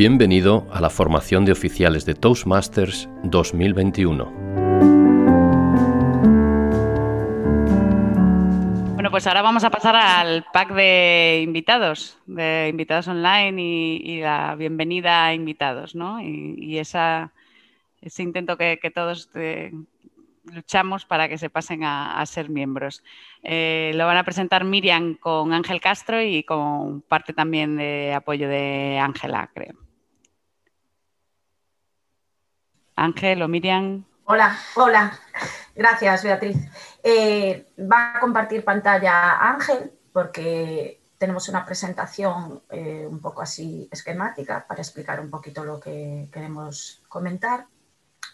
Bienvenido a la formación de oficiales de Toastmasters 2021. Bueno, pues ahora vamos a pasar al pack de invitados, de invitados online y, la bienvenida a invitados, ¿no? Y, ese intento que, todos eh, luchamos para que se pasen a, ser miembros. Eh, lo van a presentar Miriam con Ángel Castro y con parte también de apoyo de Ángela, creo. Ángel o Miriam. Hola, hola. Gracias, Beatriz. Eh, va a compartir pantalla Ángel porque tenemos una presentación eh, un poco así esquemática para explicar un poquito lo que queremos comentar.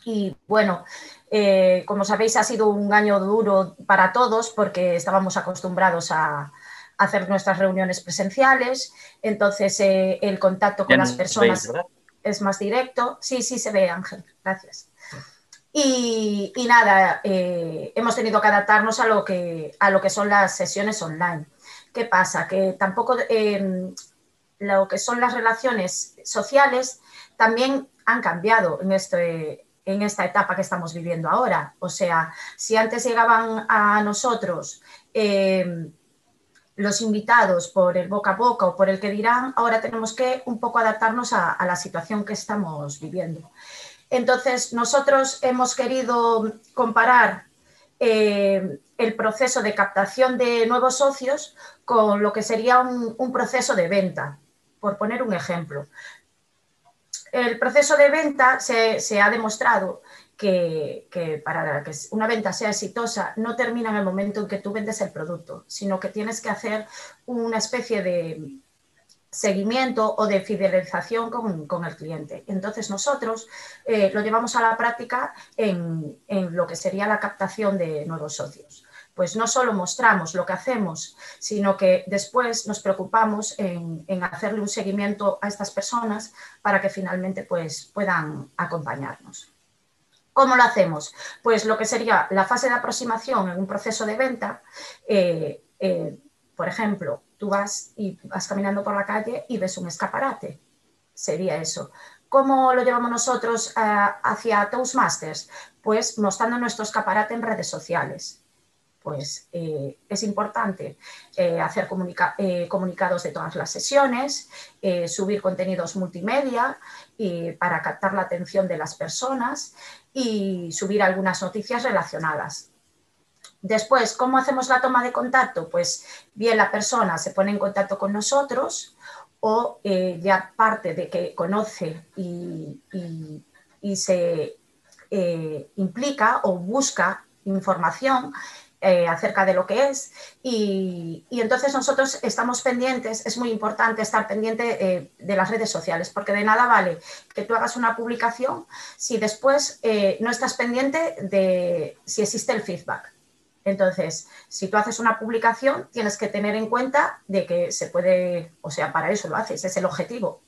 Y bueno, eh, como sabéis, ha sido un año duro para todos porque estábamos acostumbrados a, hacer nuestras reuniones presenciales, entonces eh, el contacto con las personas es más directo. Sí, sí, se ve, Ángel, gracias. Y, nada, eh, hemos tenido que adaptarnos a lo que, a lo que son las sesiones online. ¿Qué pasa? Que tampoco lo que son las relaciones sociales también han cambiado en este, en esta etapa que estamos viviendo ahora. O sea, si antes llegaban a nosotros em, los invitados por el boca a boca o por el que dirán, ahora tenemos que un poco adaptarnos a, la situación que estamos viviendo. Entonces, nosotros hemos querido comparar em, el proceso de captación de nuevos socios con lo que sería un proceso de venta, por poner un ejemplo el proceso de venta se, ha demostrado que, para que una venta sea exitosa no termina en el momento en que tú vendes el producto, sino que tienes que hacer una especie de seguimiento o de fidelización con, el cliente. Entonces nosotros eh, lo llevamos a la práctica en lo que sería la captación de nuevos socios pues no solo mostramos lo que hacemos, sino que después nos preocupamos en, hacerle un seguimiento a estas personas para que finalmente pues, puedan acompañarnos. ¿Cómo lo hacemos? Pues lo que sería la fase de aproximación en un proceso de venta, eh, eh, por ejemplo, tú vas y vas caminando por la calle y ves un escaparate, sería eso. ¿Cómo lo llevamos nosotros eh, hacia Toastmasters? Pues mostrando nuestro escaparate en redes sociales pues eh, es importante eh, hacer eh, comunicados de todas las sesiones, subir contenidos multimedia para captar la atención de las personas y subir algunas noticias relacionadas. Después, ¿cómo hacemos la toma de contacto? Pues bien la persona se pone en contacto con nosotros o ya parte de que conoce y se implica o busca información eh, acerca de lo que es. Y, entonces nosotros estamos pendientes, es muy importante estar pendiente eh, de las redes sociales, porque de nada vale que tú hagas una publicación si después eh, no estás pendiente de si existe el feedback. Entonces, si tú haces una publicación, tienes que tener en cuenta de que se puede, o sea, para eso lo haces, es el objetivo,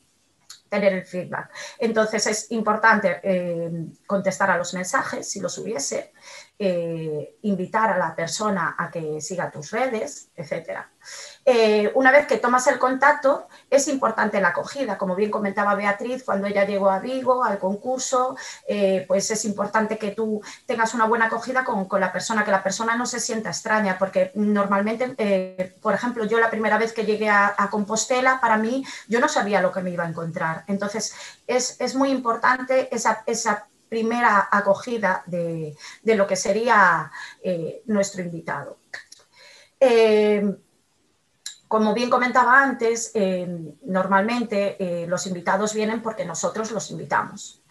tener el feedback. Entonces es importante contestar a los mensajes, si los hubiese, eh, invitar a la persona a que siga tus redes, etc. Eh, una vez que tomas el contacto, es importante la acogida. Como bien comentaba Beatriz, cuando ella llegó a Vigo, al concurso, eh, pues es importante que tú tengas una buena acogida con, la persona, que la persona no se sienta extraña, porque normalmente, por ejemplo, yo la primera vez que llegué a, Compostela, para mí, yo no sabía lo que me iba a encontrar. Entonces, es, muy importante esa, esa primera acogida de, lo que sería eh, nuestro invitado. Eh, como bien comentaba antes, eh, normalmente los invitados vienen porque nosotros los invitamos.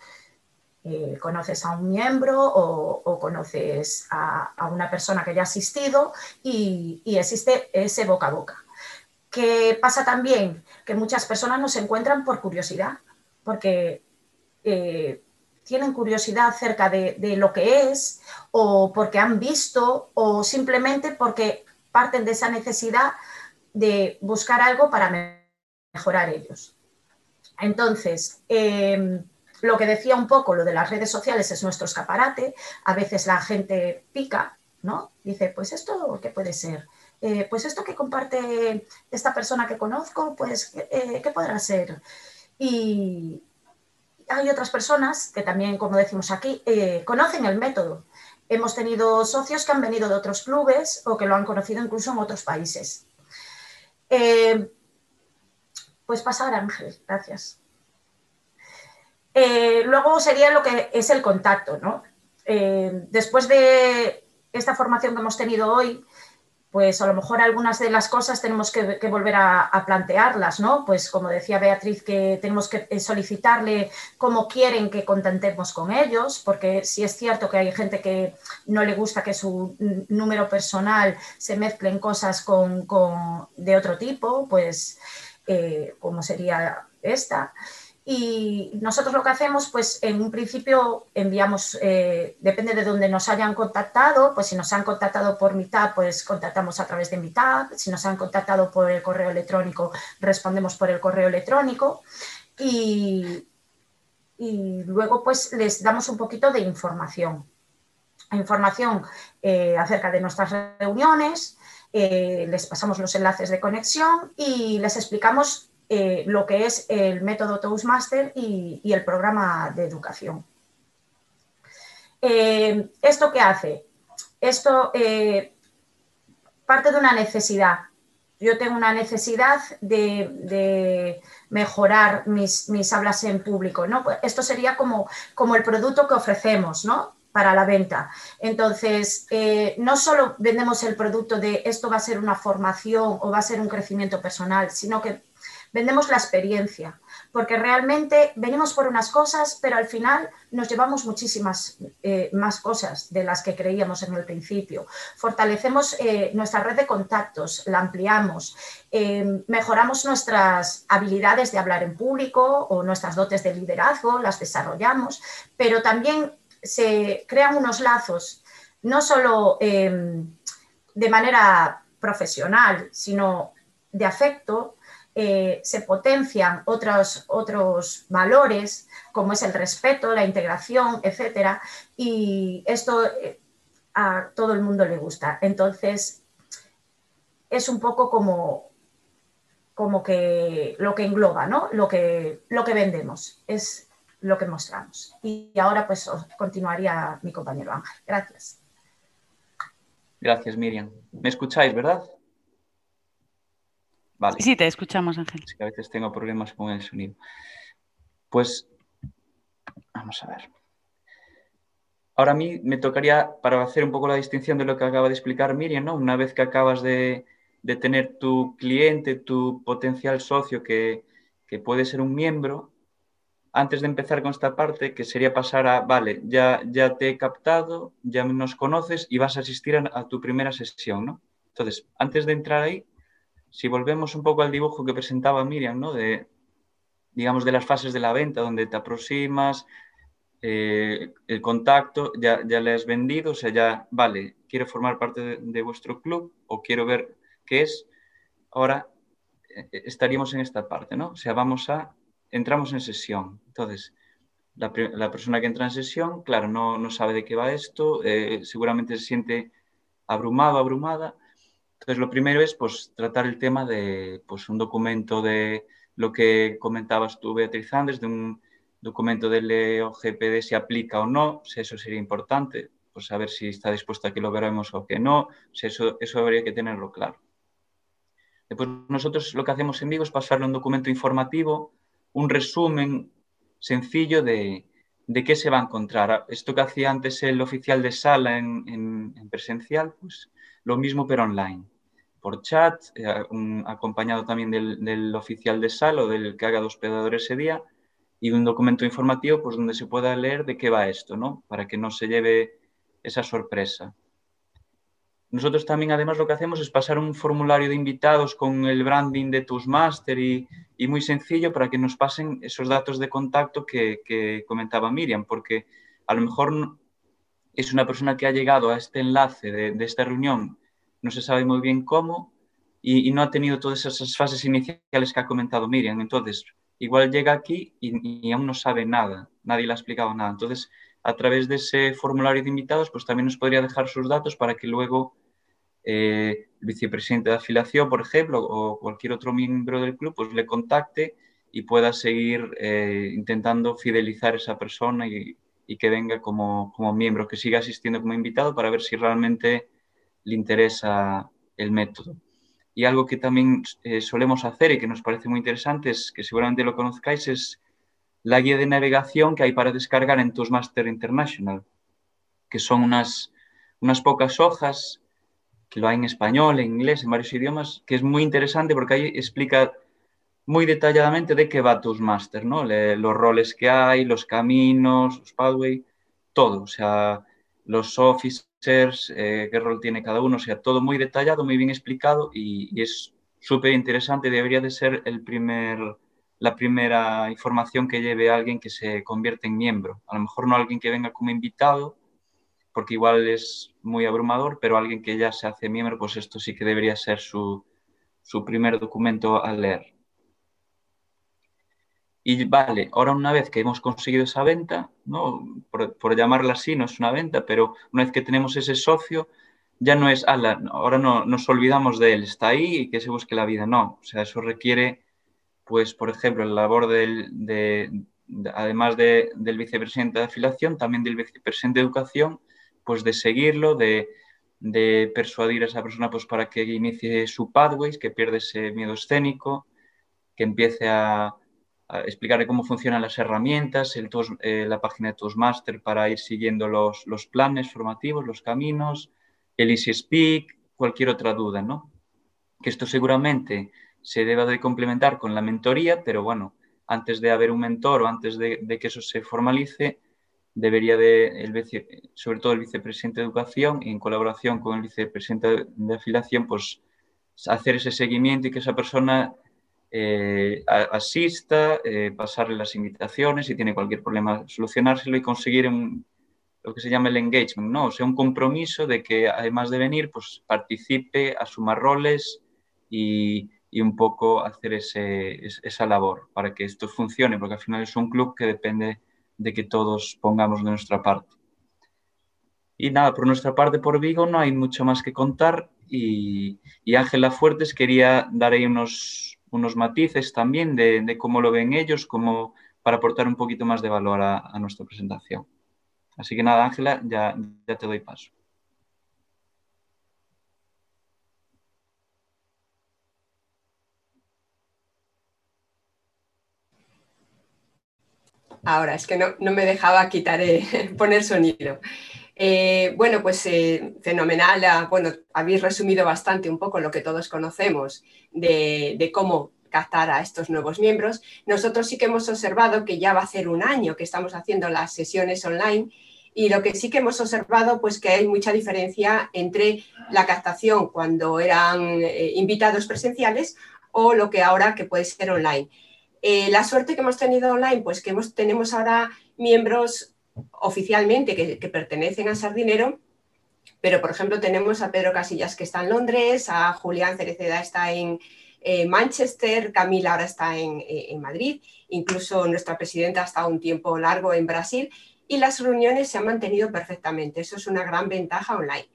conoces a un miembro o, conoces a, una persona que ya ha asistido y, existe ese boca a boca. ¿Qué pasa también? Que muchas personas nos encuentran por curiosidad, porque tienen curiosidad acerca de, lo que es o porque han visto o simplemente porque parten de esa necesidad de buscar algo para mejorar ellos. Entonces, em, lo que decía un poco, lo de las redes sociales es nuestro escaparate. A veces la gente pica, ¿no? Dice, pues esto, ¿qué puede ser? Eh, pues esto que comparte esta persona que conozco, pues, eh, ¿qué podrá ser? Y hay otras personas que también, como decimos aquí, eh, conocen el método. Hemos tenido socios que han venido de otros clubes o que lo han conocido incluso en otros países. Eh, pues pasar, Ángel, gracias. Eh, luego sería lo que es el contacto, ¿no? después de esta formación que hemos tenido hoy, pues a lo mejor algunas de las cosas tenemos que, volver a, plantearlas, ¿no? Pues como decía Beatriz, que tenemos que eh, solicitarle cómo quieren que contentemos con ellos, porque si es cierto que hay gente que no le gusta que su número personal se mezclen cosas con, de otro tipo, pues eh, como sería esta. Y nosotros lo que hacemos, pues en un principio enviamos, eh, depende de dónde nos hayan contactado, pues si nos han contactado por mitad, pues contactamos a través de mitad, si nos han contactado por el correo electrónico, respondemos por el correo electrónico y, y luego pues les damos un poquito de información. Información eh, acerca de nuestras reuniones, eh, les pasamos los enlaces de conexión y les explicamos eh, lo que es el método Toastmaster y, el programa de educación. Eh, ¿Esto qué hace? Esto eh, parte de una necesidad. Yo tengo una necesidad de, mejorar mis, mis, hablas en público. ¿no? Esto sería como, como el producto que ofrecemos, ¿no? para la venta. Entonces, no solo vendemos el producto de esto va a ser una formación o va a ser un crecimiento personal, sino que vendemos la experiencia, porque realmente venimos por unas cosas, pero al final nos llevamos muchísimas eh, más cosas de las que creíamos en el principio. Fortalecemos eh, nuestra red de contactos, la ampliamos, eh, mejoramos nuestras habilidades de hablar en público o nuestras dotes de liderazgo, las desarrollamos, pero también se crean unos lazos, no solo de manera profesional, sino de afecto eh, se potencian otros, otros valores, como es el respeto, la integración, etcétera, y esto eh, a todo el mundo le gusta. Entonces, es un poco como, como que lo que engloba, ¿no? Lo que, lo que vendemos, es lo que mostramos. Y ahora pues continuaría mi compañero Ángel. Gracias. Gracias, Miriam. ¿Me escucháis, verdad? Sí, te escuchamos, Ángel. Es que a veces tengo problemas con el sonido. Pues, vamos a ver. Ahora a mí me tocaría, para hacer un poco la distinción de lo que acaba de explicar Miriam, ¿no? Una vez que acabas de, tener tu cliente, tu potencial socio que, puede ser un miembro, antes de empezar con esta parte, que sería pasar a, vale, ya, ya te he captado, ya nos conoces y vas a asistir a, a tu primera sesión, ¿no? Entonces, antes de entrar ahí, si volvemos un poco al dibujo que presentaba Miriam, ¿no? De, digamos, de las fases de la venta, donde te aproximas, eh, el contacto, ya, ya le has vendido, o sea, ya, vale, quiero formar parte de, vuestro club o quiero ver qué es, ahora eh, estaríamos en esta parte, ¿no? O sea, vamos a, entramos en sesión. Entonces, la, persona que entra en sesión, claro, no, no sabe de qué va esto, eh, seguramente se siente abrumado, abrumada, entonces, lo primero es pues, tratar el tema de pues, un documento de lo que comentabas tú, Beatriz Andes, de un documento del OGPD si aplica o no, si eso sería importante, pues saber si está dispuesta a que lo veremos o que no, si eso, eso habría que tenerlo claro. Después nosotros lo que hacemos en Vigo es pasarle un documento informativo, un resumen sencillo de, de qué se va a encontrar. Esto que hacía antes el oficial de sala en, en, en presencial, pues lo mismo pero online, por chat, eh, acompañado también del, oficial de sala o del que haga dos hospedador ese día, y un documento informativo pues, donde se pueda leer de qué va esto, ¿no? para que no se lleve esa sorpresa. Nosotros también además lo que hacemos es pasar un formulario de invitados con el branding de Toastmaster y, y muy sencillo para que nos pasen esos datos de contacto que, comentaba Miriam, porque a lo mejor es una persona que ha llegado a este enlace de, esta reunión, no se sabe muy bien cómo y, no ha tenido todas esas fases iniciales que ha comentado Miriam. Entonces, igual llega aquí y, aún no sabe nada, nadie le ha explicado nada. Entonces, a través de ese formulario de invitados, pues también nos podría dejar sus datos para que luego eh, el vicepresidente de afiliación, por ejemplo, o cualquier otro miembro del club, pues le contacte y pueda seguir eh, intentando fidelizar a esa persona y, que venga como, como, miembro, que siga asistiendo como invitado para ver si realmente le interesa el método. Y algo que también eh, solemos hacer y que nos parece muy interesante es que seguramente lo conozcáis, es la guía de navegación que hay para descargar en Toastmaster International, que son unas, unas pocas hojas, que lo hay en español, en inglés, en varios idiomas, que es muy interesante porque ahí explica muy detalladamente de qué va Toastmaster, ¿no? los roles que hay, los caminos, los pathways, todo, o sea, los officers, eh, qué rol tiene cada uno, o sea, todo muy detallado, muy bien explicado y, es súper interesante, debería de ser el primer, la primera información que lleve alguien que se convierte en miembro. A lo mejor no alguien que venga como invitado, porque igual es muy abrumador, pero alguien que ya se hace miembro, pues esto sí que debería ser su, su primer documento a leer. Y vale, ahora una vez que hemos conseguido esa venta, ¿no? por, llamarla así, no es una venta, pero una vez que tenemos ese socio, ya no es, ahora no nos olvidamos de él, está ahí y que se busque la vida. No, o sea, eso requiere, pues, por ejemplo, la labor del, de, además del vicepresidente de afiliación, también del vicepresidente de educación, pues de seguirlo, de, persuadir a esa persona pues para que inicie su pathways, que pierda ese miedo escénico, que empiece a, explicarle cómo funcionan las herramientas, eh, la página de Toastmaster para ir siguiendo los, planes formativos, los caminos, el Easy Speak, cualquier otra duda, ¿no? Que esto seguramente se deba de complementar con la mentoría, pero bueno, antes de haber un mentor o antes de, que eso se formalice, debería de, el sobre todo el vicepresidente de Educación, en colaboración con el vicepresidente de afiliación, pues hacer ese seguimiento y que esa persona eh, asista, eh, pasarle las invitaciones, si tiene cualquier problema, solucionárselo y conseguir lo que se llama el engagement, ¿no? O sea, un compromiso de que además de venir, pues participe, asuma roles y, y un poco hacer ese, esa labor para que esto funcione, porque al final es un club que depende de que todos pongamos de nuestra parte. Y nada, por nuestra parte por Vigo no hay mucho más que contar y, Ángela Fuertes quería dar ahí unos, unos matices también de, cómo lo ven ellos, como para aportar un poquito más de valor a, nuestra presentación. Así que nada, Ángela, ya, te doy paso. Ahora, es que no, me dejaba quitar, eh, poner sonido. Eh, bueno, pues eh, fenomenal. Bueno, habéis resumido bastante un poco lo que todos conocemos de, cómo captar a estos nuevos miembros. Nosotros sí que hemos observado que ya va a ser un año que estamos haciendo las sesiones online y lo que sí que hemos observado pues que hay mucha diferencia entre la captación cuando eran invitados presenciales o lo que ahora que puede ser online. Eh, la suerte que hemos tenido online, pues que hemos, tenemos ahora miembros oficialmente que, pertenecen a Sardinero, pero por ejemplo tenemos a Pedro Casillas que está en Londres, a Julián Cereceda está en eh, Manchester, Camila ahora está en, eh, en, Madrid, incluso nuestra presidenta ha estado un tiempo largo en Brasil y las reuniones se han mantenido perfectamente. Eso es una gran ventaja online.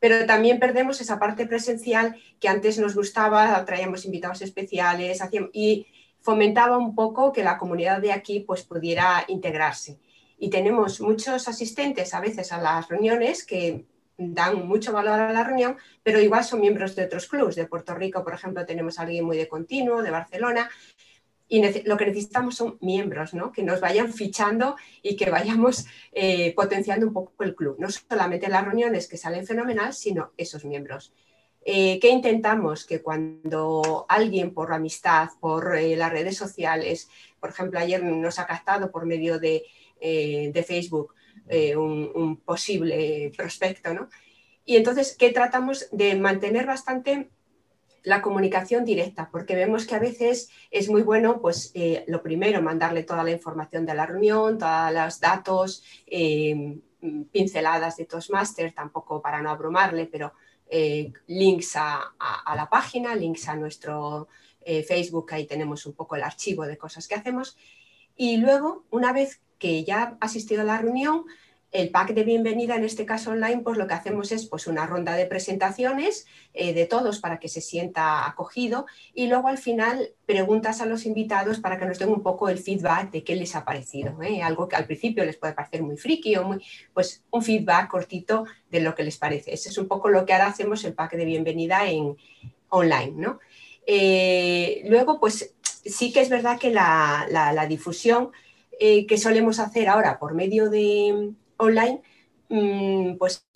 Pero también perdemos esa parte presencial que antes nos gustaba, traíamos invitados especiales y fomentaba un poco que la comunidad de aquí pues, pudiera integrarse. Y tenemos muchos asistentes a veces a las reuniones que dan mucho valor a la reunión, pero igual son miembros de otros clubes. De Puerto Rico, por ejemplo, tenemos alguien muy de continuo, de Barcelona, y lo que necesitamos son miembros, ¿no? que nos vayan fichando y que vayamos eh, potenciando un poco el club. No solamente las reuniones que salen fenomenal, sino esos miembros. Eh, ¿Qué intentamos? Que cuando alguien por amistad, por eh, las redes sociales, por ejemplo, ayer nos ha captado por medio de, eh, Facebook un, posible prospecto, ¿no? Y entonces, ¿qué tratamos? De mantener bastante la comunicación directa, porque vemos que a veces es muy bueno, pues lo primero, mandarle toda la información de la reunión, todos los datos, pinceladas de Toastmaster, tampoco para no abrumarle, pero eh, links a, la página, links a nuestro eh, Facebook, ahí tenemos un poco el archivo de cosas que hacemos. Y luego, una vez que ya ha asistido a la reunión, el pack de bienvenida, en este caso online, pues lo que hacemos es pues, una ronda de presentaciones eh, de todos para que se sienta acogido y luego al final preguntas a los invitados para que nos den un poco el feedback de qué les ha parecido. ¿eh? Algo que al principio les puede parecer muy friki o muy, pues un feedback cortito de lo que les parece. Ese es un poco lo que ahora hacemos el pack de bienvenida en online. ¿no? Eh, luego, pues sí que es verdad que la, difusión que solemos hacer ahora por medio de online, mm, pues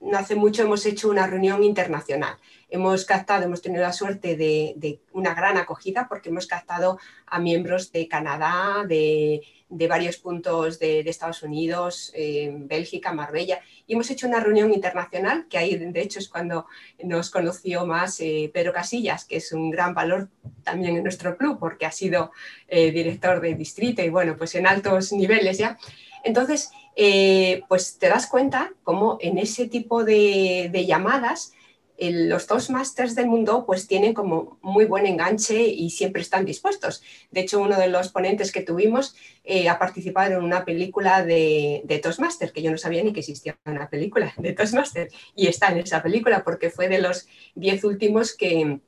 no hace mucho hemos hecho una reunión internacional. Hemos captado, hemos tenido la suerte de, una gran acogida porque hemos captado a miembros de Canadá, de, varios puntos de, Estados Unidos, Bélgica, Marbella, y hemos hecho una reunión internacional, que ahí de hecho es cuando nos conoció más eh, Pedro Casillas, que es un gran valor también en nuestro club porque ha sido eh, director de distrito y bueno, pues en altos niveles ya. Entonces, eh, pues te das cuenta cómo en ese tipo de, llamadas los dos Toastmasters del mundo pues tienen como muy buen enganche y siempre están dispuestos. De hecho, uno de los ponentes que tuvimos eh, ha participado en una película de, de Toastmaster, que yo no sabía ni que existía una película de Toastmaster, y está en esa película porque fue de los diez últimos que,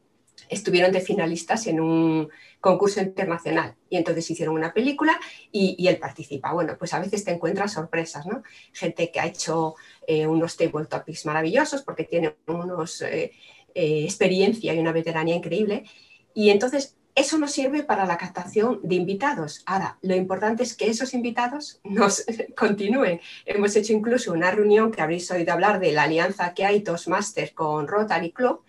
estuvieron de finalistas en un concurso internacional y entonces hicieron una película y, él participa. Bueno, pues a veces te encuentras sorpresas, ¿no? Gente que ha hecho eh, unos table topics maravillosos porque tiene unos eh, eh, experiencia y una veteranía increíble y entonces eso nos sirve para la captación de invitados. Ahora, lo importante es que esos invitados nos continúen. Hemos hecho incluso una reunión que habréis oído hablar de la alianza que hay Toastmasters con Rotary Club,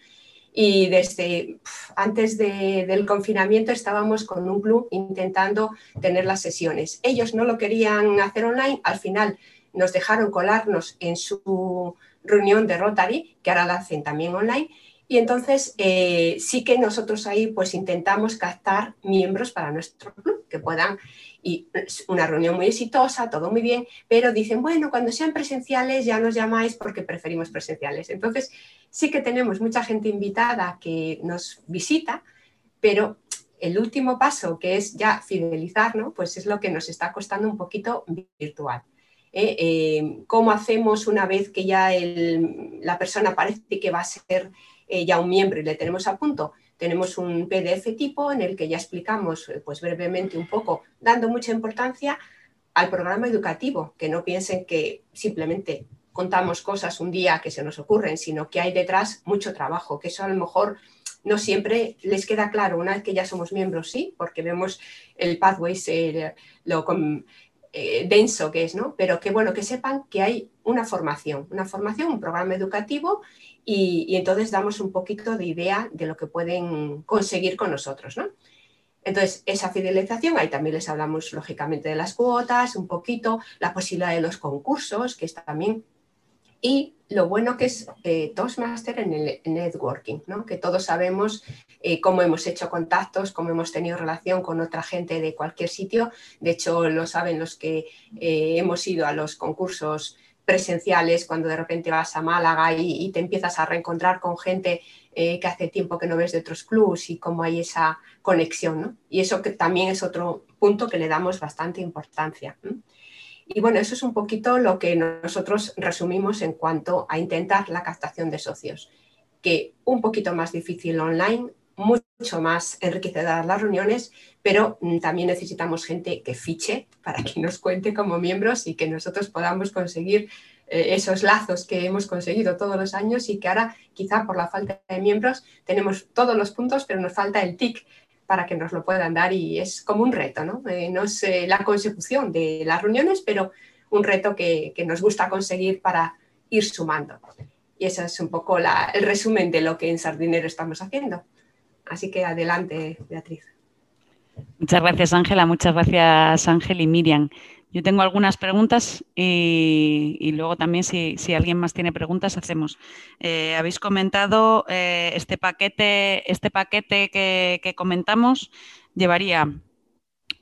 y desde antes del confinamiento estábamos con un club intentando tener las sesiones. Ellos no lo querían hacer online, al final nos dejaron colarnos en su reunión de Rotary, que ahora la hacen también online, y entonces eh, sí que nosotros ahí pues intentamos captar miembros para nuestro club que puedan, y una reunión muy exitosa, todo muy bien, pero dicen, bueno, cuando sean presenciales ya nos llamáis porque preferimos presenciales. Entonces sí que tenemos mucha gente invitada que nos visita, pero el último paso, que es ya fidelizar, ¿no? pues es lo que nos está costando un poquito virtual. ¿eh? Eh, ¿Cómo hacemos una vez que ya la persona parece que va a ser eh, ya un miembro y le tenemos a punto, tenemos un PDF tipo en el que ya explicamos eh, pues brevemente un poco, dando mucha importancia al programa educativo, que no piensen que simplemente contamos cosas un día que se nos ocurren, sino que hay detrás mucho trabajo, que eso a lo mejor no siempre les queda claro una vez que ya somos miembros, sí, porque vemos el pathway, lo eh, denso que es, ¿no? Pero que bueno, que sepan que hay una formación, una formación, un programa educativo y, entonces damos un poquito de idea de lo que pueden conseguir con nosotros, ¿no? Entonces, esa fidelización, ahí también les hablamos lógicamente de las cuotas, un poquito, la posibilidad de los concursos, que está también, y lo bueno que es eh, Toastmaster en el networking, ¿no? que todos sabemos eh, cómo hemos hecho contactos, cómo hemos tenido relación con otra gente de cualquier sitio. De hecho, lo saben los que eh, hemos ido a los concursos presenciales, cuando de repente vas a Málaga y, te empiezas a reencontrar con gente eh, que hace tiempo que no ves de otros clubs y cómo hay esa conexión. Y eso que también es otro punto que le damos bastante importancia. Y bueno, eso es un poquito lo que nosotros resumimos en cuanto a intentar la captación de socios, que un poquito más difícil online, mucho más enriquecedoras las reuniones, pero mm, también necesitamos gente que fiche para que nos cuente como miembros y que nosotros podamos conseguir eh, esos lazos que hemos conseguido todos los años y que ahora quizá por la falta de miembros tenemos todos los puntos, pero nos falta el TIC para que nos lo puedan dar y es como un reto, ¿no? Eh, no es eh, la consecución de las reuniones, pero un reto que, nos gusta conseguir para ir sumando. Y ese es un poco el resumen de lo que en Sardinero estamos haciendo. Así que adelante, Beatriz. Muchas gracias, Ángela. Muchas gracias, Ángel y Miriam. Yo tengo algunas preguntas y, luego también si, alguien más tiene preguntas hacemos. Eh, habéis comentado eh, este paquete, este paquete que, comentamos llevaría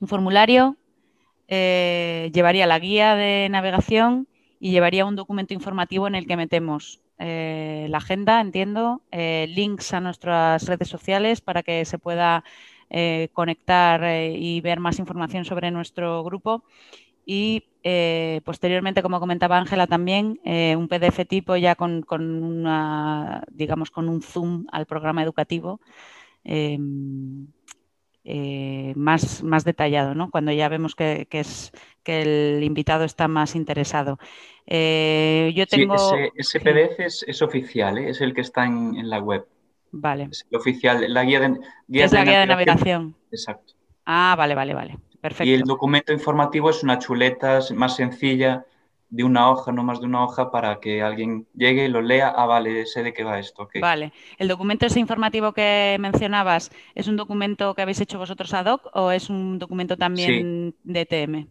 un formulario, eh, llevaría la guía de navegación y llevaría un documento informativo en el que metemos eh, la agenda, entiendo, eh, links a nuestras redes sociales para que se pueda eh, conectar y ver más información sobre nuestro grupo y eh, posteriormente, como comentaba Ángela también, eh, un PDF tipo ya con, una, digamos, con un zoom al programa educativo em, eh, más, más detallado, ¿no? cuando ya vemos que, es, que el invitado está más interesado. yo tengo... ese, PDF es, oficial, es el que está en, la web. Vale. Es el oficial, la guía de, es la guía de navegación. Exacto. Ah, vale, vale, vale. Y el documento informativo es una chuleta más sencilla de una hoja, no más de una hoja, para que alguien llegue y lo lea. Ah, vale, sé de qué va esto. Vale. ¿El documento ese informativo que mencionabas es un documento que habéis hecho vosotros ad hoc o es un documento también de TM?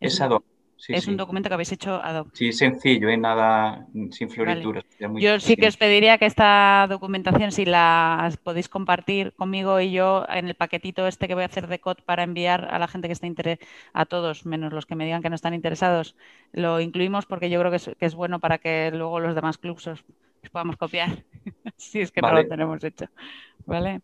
Es, ad hoc es un documento que habéis hecho ad hoc. Sí, sencillo, ¿eh? nada sin florituras. yo sí que os pediría que esta documentación, si la podéis compartir conmigo y yo en el paquetito este que voy a hacer de COD para enviar a la gente que esté interesada, a todos, menos los que me digan que no están interesados, lo incluimos porque yo creo que es, bueno para que luego los demás clubs os, podamos copiar, si es que no lo tenemos hecho. ¿Vale?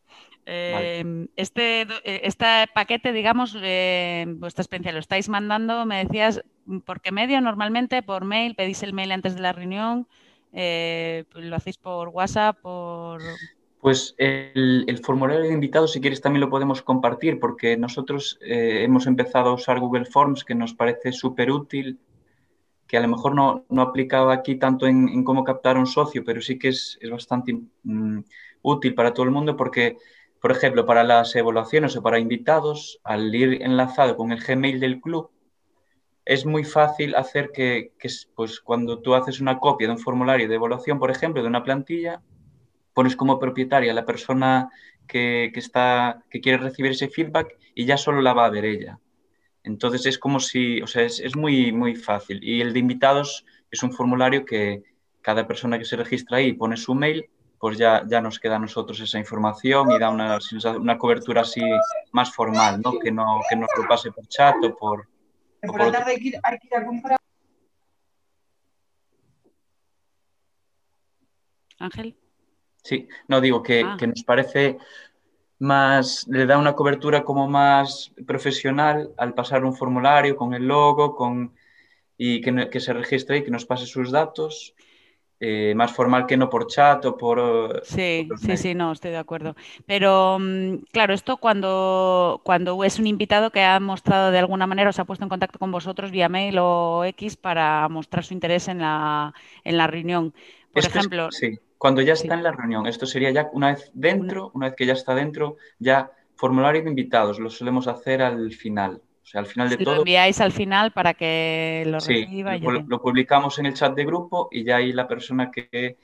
Em, este, eh, este paquete, digamos, eh, vuestra experiencia, lo estáis mandando, me decías, ¿por qué medio normalmente? ¿Por mail? ¿Pedís el mail antes de la reunión? Eh, ¿Lo hacéis por WhatsApp? Por... Pues el, formulario de invitados, si quieres, también lo podemos compartir, porque nosotros hemos empezado a usar Google Forms, que nos parece súper útil, que a lo mejor no, no aplicaba aquí tanto en, cómo captar un socio, pero sí que es, bastante mm, útil para todo el mundo, porque por ejemplo, para las evaluaciones o para invitados, al ir enlazado con el Gmail del club, es muy fácil hacer que, pues, cuando tú haces una copia de un formulario de evaluación, por ejemplo, de una plantilla, pones como propietaria la persona que, está, que quiere recibir ese feedback y ya solo la va a ver ella. Entonces es como si, o sea, es, es muy, muy fácil. Y el de invitados es un formulario que cada persona que se registra ahí pone su mail pues ya, ya nos queda a nosotros esa información y da una, una cobertura así más formal, ¿no? Que, no, que nos lo pase por chat o por... por la tarde hay que, ir, a comprar. Ángel. Sí, no digo que, ah. que, nos parece más, le da una cobertura como más profesional al pasar un formulario con el logo con, y que, que se registre y que nos pase sus datos eh, más formal que no por chat o por... Eh, sí, sí, sí, no, estoy de acuerdo. Pero mm, claro, esto cuando, cuando es un invitado que ha mostrado de alguna manera o se ha puesto en contacto con vosotros vía mail o X para mostrar su interés en la, en la reunión. Por ejemplo... sí, cuando ya está en la reunión. Esto sería ya una vez dentro, una vez que ya está dentro, ya formulario de invitados, lo solemos hacer al final. O sea, al final de todo. Lo enviáis al final para que lo sí, reciba. Lo, lo, publicamos en el chat de grupo y ya ahí la persona que,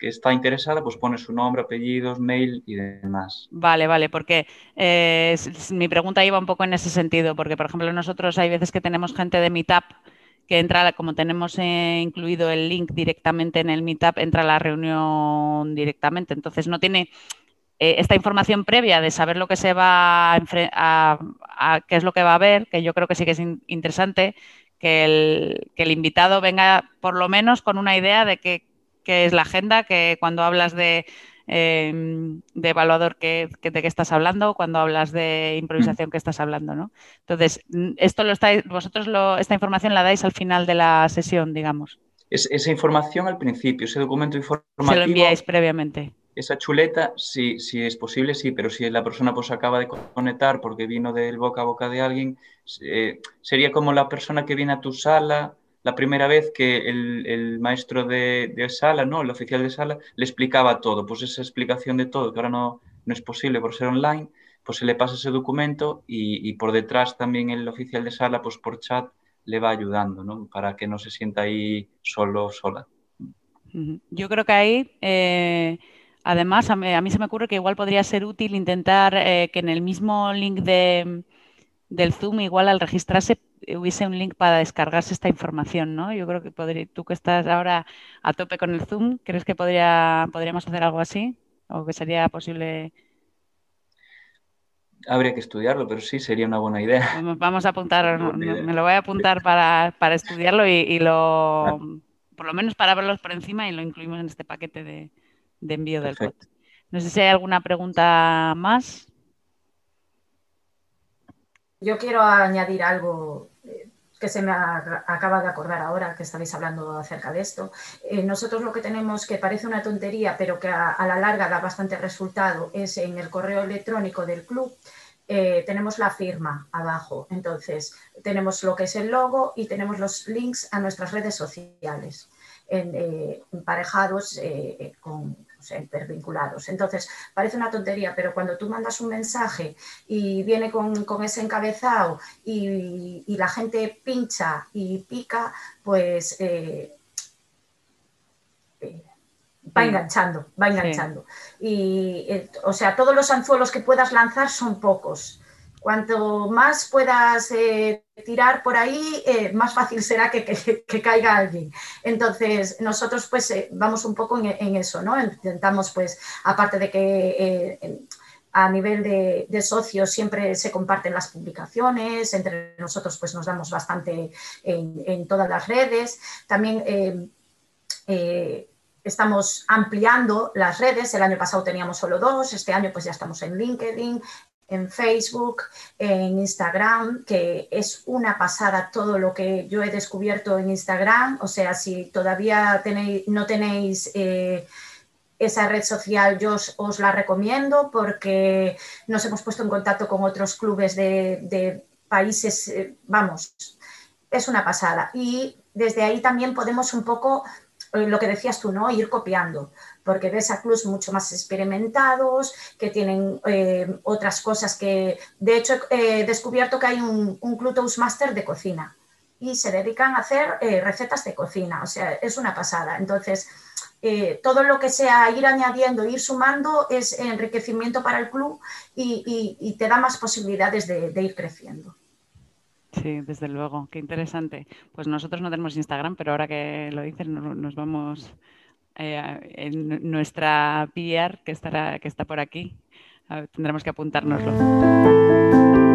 está interesada pues pone su nombre, apellidos, mail y demás. Vale, vale, porque eh, mi pregunta iba un poco en ese sentido, porque por ejemplo nosotros hay veces que tenemos gente de Meetup que entra, como tenemos eh, incluido el link directamente en el Meetup, entra a la reunión directamente. Entonces no tiene eh, esta información previa de saber lo que se va a, a, qué es lo que va a haber, que yo creo que sí que es interesante, que el, que el, invitado venga por lo menos con una idea de qué, es la agenda, que cuando hablas de, em, de evaluador que, de qué estás hablando, cuando hablas de improvisación que estás hablando, ¿no? Entonces, esto lo estáis, vosotros lo, esta información la dais al final de la sesión, digamos. Es, esa información al principio, ese documento informativo. Se lo enviáis previamente esa chuleta, si, si es posible, sí, pero si la persona pues acaba de conectar porque vino del boca a boca de alguien, eh, sería como la persona que viene a tu sala la primera vez que el, maestro de, sala, ¿no? el oficial de sala, le explicaba todo. Pues esa explicación de todo, que ahora no, no es posible por ser online, pues se le pasa ese documento y, por detrás también el oficial de sala, pues por chat, le va ayudando, ¿no? Para que no se sienta ahí solo, sola. Yo creo que ahí... Eh, Además, a mí, se me ocurre que igual podría ser útil intentar eh, que en el mismo link de, del Zoom, igual al registrarse, hubiese un link para descargarse esta información, ¿no? Yo creo que podría, tú que estás ahora a tope con el Zoom, ¿crees que podría, podríamos hacer algo así? ¿O que sería posible? Habría que estudiarlo, pero sí, sería una buena idea. Vamos a apuntar, me lo voy a apuntar para, estudiarlo y, lo, por lo menos para verlos por encima y lo incluimos en este paquete de, de envío del. No sé si hay alguna pregunta más. Yo quiero añadir algo eh, que se me acaba de acordar ahora que estabais hablando acerca de esto. Eh, nosotros lo que tenemos, que parece una tontería, pero que a, la larga da bastante resultado, es en el correo electrónico del club. Eh, tenemos la firma abajo. Entonces, tenemos lo que es el logo y tenemos los links a nuestras redes sociales, eh, emparejados con, intervinculados. Entonces, parece una tontería, pero cuando tú mandas un mensaje y viene con, ese encabezado y, la gente pincha y pica, pues eh, eh, va enganchando, va enganchando. Y, eh, o sea, todos los anzuelos que puedas lanzar son pocos. Cuanto más puedas eh, tirar por ahí, eh, más fácil será que, caiga alguien. Entonces, nosotros pues eh, vamos un poco en, eso, ¿no? Intentamos pues, aparte de que a nivel de, socios siempre se comparten las publicaciones, entre nosotros pues nos damos bastante en, todas las redes. También estamos ampliando las redes. El año pasado teníamos solo dos, este año pues ya estamos en LinkedIn, en Facebook, en Instagram, que es una pasada todo lo que yo he descubierto en Instagram. O sea, si todavía no tenéis eh, esa red social, yo os, la recomiendo porque nos hemos puesto en contacto con otros clubes de, países, eh, vamos, es una pasada. Y desde ahí también podemos un poco, eh, lo que decías tú, ¿no? Ir copiando porque ves a clubs mucho más experimentados, que tienen eh, otras cosas que, de hecho, he descubierto que hay un, un club Toastmaster de cocina y se dedican a hacer eh, recetas de cocina, o sea, es una pasada. Entonces, eh, todo lo que sea ir añadiendo, ir sumando es enriquecimiento para el club y, te da más posibilidades de, ir creciendo. Sí, desde luego, qué interesante. Pues nosotros no tenemos Instagram, pero ahora que lo dices nos vamos eh, en nuestra PR que, estará, que está por aquí. tendremos que apuntárnoslo.